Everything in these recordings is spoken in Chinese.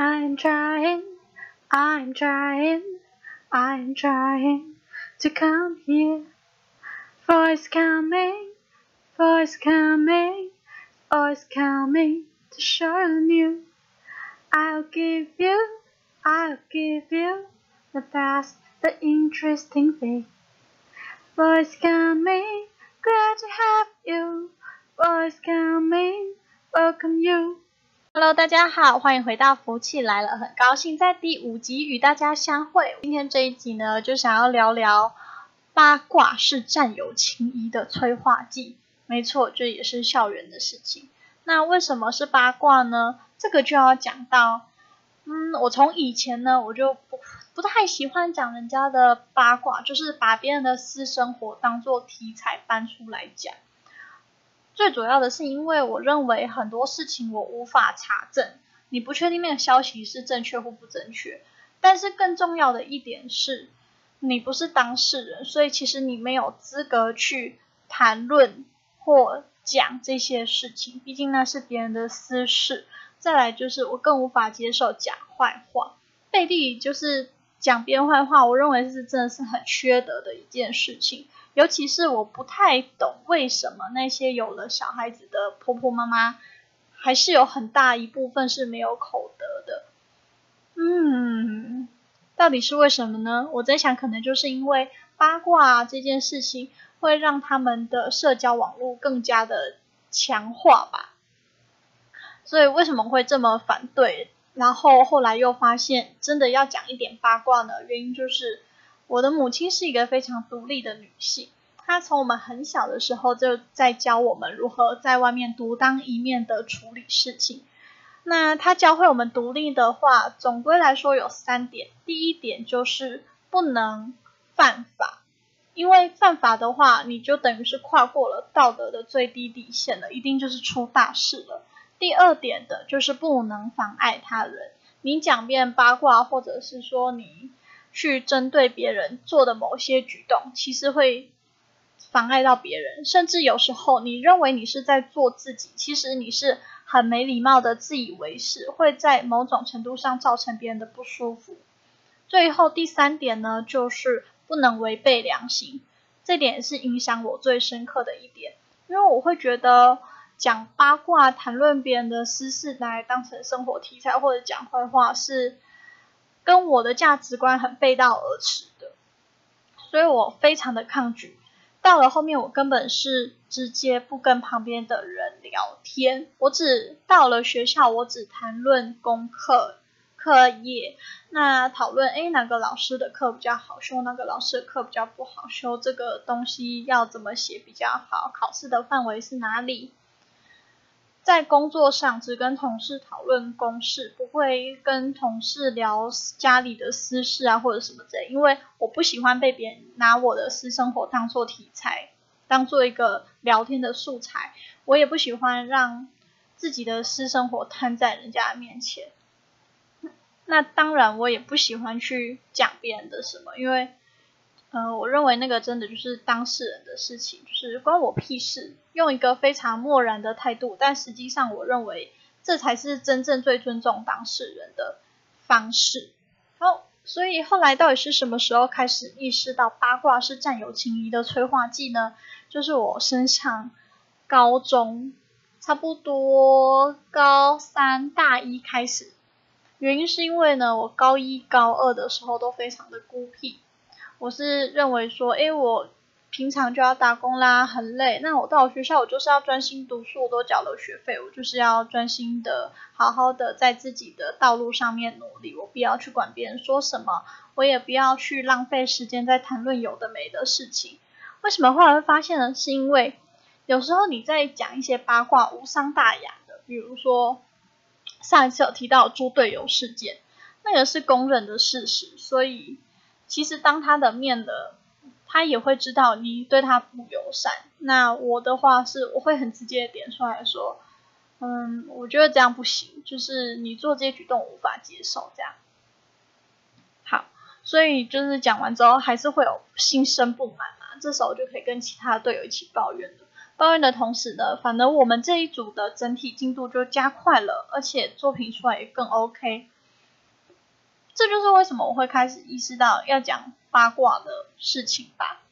I'm trying, I'm trying, I'm trying to come here. Voice coming, voice coming, voice coming to show you. I'll give you, I'll give you the best, the interesting thing. Voice coming, glad to have you. Voice coming, welcome you. Hello，大家好，欢迎回到福气来了，很高兴在第五集与大家相会。今天这一集呢，就想要聊聊八卦是占有情谊的催化剂。没错，这也是校园的事情。那为什么是八卦呢？这个就要讲到，嗯，我从以前呢，我就不不太喜欢讲人家的八卦，就是把别人的私生活当做题材搬出来讲。最主要的是，因为我认为很多事情我无法查证，你不确定那个消息是正确或不正确。但是更重要的一点是，你不是当事人，所以其实你没有资格去谈论或讲这些事情，毕竟那是别人的私事。再来就是，我更无法接受讲坏话，背地里就是讲别人坏话，我认为是真的是很缺德的一件事情。尤其是我不太懂为什么那些有了小孩子的婆婆妈妈，还是有很大一部分是没有口德的。嗯，到底是为什么呢？我在想，可能就是因为八卦这件事情会让他们的社交网络更加的强化吧。所以为什么会这么反对？然后后来又发现，真的要讲一点八卦呢？原因就是。我的母亲是一个非常独立的女性，她从我们很小的时候就在教我们如何在外面独当一面的处理事情。那她教会我们独立的话，总归来说有三点。第一点就是不能犯法，因为犯法的话，你就等于是跨过了道德的最低底线了，一定就是出大事了。第二点的就是不能妨碍他人，你讲遍八卦，或者是说你。去针对别人做的某些举动，其实会妨碍到别人，甚至有时候你认为你是在做自己，其实你是很没礼貌的自以为是，会在某种程度上造成别人的不舒服。最后第三点呢，就是不能违背良心，这点是影响我最深刻的一点，因为我会觉得讲八卦、谈论别人的私事拿来当成生活题材，或者讲坏话是。跟我的价值观很背道而驰的，所以我非常的抗拒。到了后面，我根本是直接不跟旁边的人聊天，我只到了学校，我只谈论功课、课业，那讨论诶哪个老师的课比较好修，哪个老师的课比较不好修，这个东西要怎么写比较好，考试的范围是哪里。在工作上只跟同事讨论公事，不会跟同事聊家里的私事啊或者什么之类，因为我不喜欢被别人拿我的私生活当做题材，当做一个聊天的素材。我也不喜欢让自己的私生活摊在人家面前。那当然，我也不喜欢去讲别人的什么，因为。呃，我认为那个真的就是当事人的事情，就是关我屁事。用一个非常漠然的态度，但实际上我认为这才是真正最尊重当事人的方式。好，所以后来到底是什么时候开始意识到八卦是占有情谊的催化剂呢？就是我升上高中，差不多高三大一开始。原因是因为呢，我高一高二的时候都非常的孤僻。我是认为说，哎，我平常就要打工啦，很累。那我到学校，我就是要专心读书，我都缴了学费，我就是要专心的、好好的在自己的道路上面努力。我不要去管别人说什么，我也不要去浪费时间在谈论有的没的事情。为什么后来会发现呢？是因为有时候你在讲一些八卦无伤大雅的，比如说上一次有提到猪队友事件，那个是公认的事实，所以。其实当他的面的，他也会知道你对他不友善。那我的话是，我会很直接的点出来说，嗯，我觉得这样不行，就是你做这些举动无法接受这样。好，所以就是讲完之后，还是会有心生不满嘛。这时候就可以跟其他队友一起抱怨了。抱怨的同时呢，反而我们这一组的整体进度就加快了，而且作品出来也更 OK。这就是为什么我会开始意识到要讲八卦的事情吧。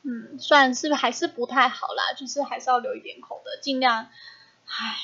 嗯，虽然是还是不太好啦，就是还是要留一点口的，尽量。唉，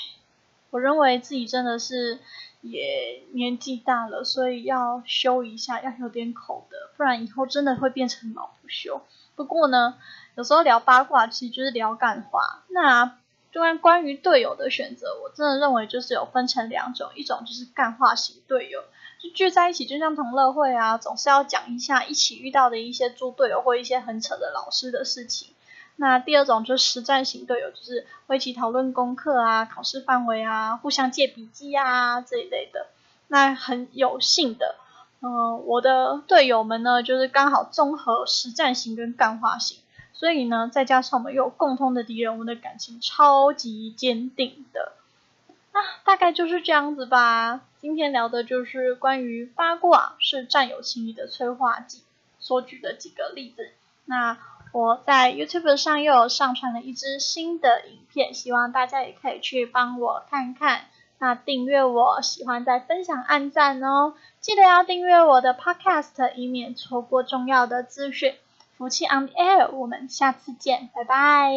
我认为自己真的是也年纪大了，所以要修一下，要有点口的，不然以后真的会变成老不休。不过呢，有时候聊八卦其实就是聊干话。那就关关于队友的选择，我真的认为就是有分成两种，一种就是干话型队友。聚在一起就像同乐会啊，总是要讲一下一起遇到的一些猪队友或一些很扯的老师的事情。那第二种就是实战型队友，就是会一起讨论功课啊、考试范围啊、互相借笔记啊这一类的。那很有幸的，嗯，我的队友们呢，就是刚好综合实战型跟干化型，所以呢，再加上我们有共通的敌人，我们的感情超级坚定的。啊，大概就是这样子吧。今天聊的就是关于八卦是占有情谊的催化剂所举的几个例子。那我在 YouTube 上又有上传了一支新的影片，希望大家也可以去帮我看看。那订阅我，喜欢再分享、按赞哦。记得要订阅我的 Podcast，以免错过重要的资讯。福气 On the Air，我们下次见，拜拜。